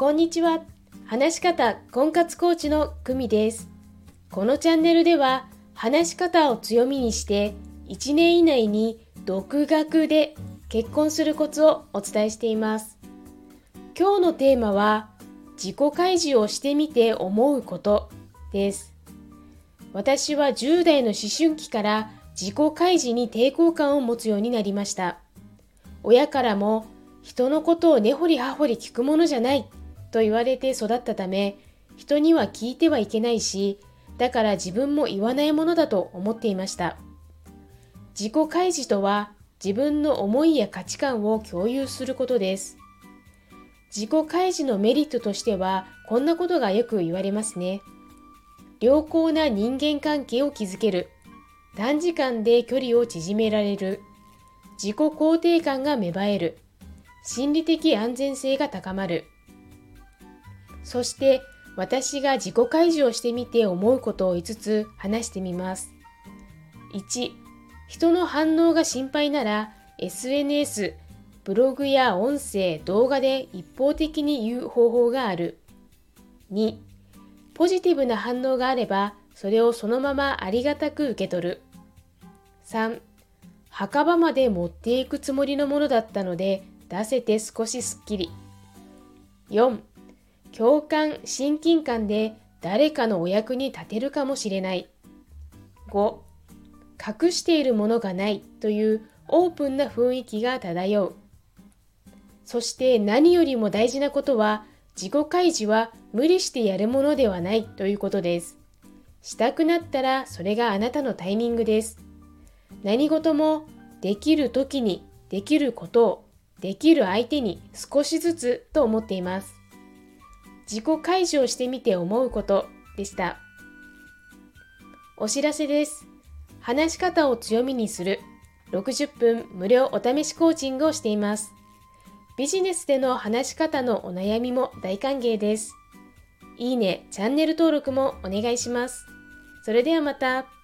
こんにちは。話し方婚活コーチの久美です。このチャンネルでは話し方を強みにして1年以内に独学で結婚するコツをお伝えしています。今日のテーマは自己開示をしてみて思うことです。私は10代の思春期から自己開示に抵抗感を持つようになりました。親からも人のことを根掘り葉掘り聞くものじゃないと言われて育ったため人には聞いてはいけないしだから自分も言わないものだと思っていました。自己開示とは自分の思いや価値観を共有することです。自己開示のメリットとしてはこんなことがよく言われますね。良好な人間関係を築ける。短時間で距離を縮められる。自己肯定感が芽生える。心理的安全性が高まる。そして私が自己開示をしてみて思うことを5つ話してみます1人の反応が心配なら SNS ブログや音声動画で一方的に言う方法がある2ポジティブな反応があればそれをそのままありがたく受け取る3墓場まで持っていくつもりのものだったので出せて少しすっきり。4. 共感、親近感で誰かのお役に立てるかもしれない。5. 隠しているものがないというオープンな雰囲気が漂う。そして何よりも大事なことは自己開示は無理してやるものではないということです。したくなったらそれがあなたのタイミングです。何事もできる時にできることをできる相手に少しずつと思っています。自己開示をしてみて思うことでした。お知らせです。話し方を強みにする60分無料お試しコーチングをしています。ビジネスでの話し方のお悩みも大歓迎です。いいね、チャンネル登録もお願いします。それではまた。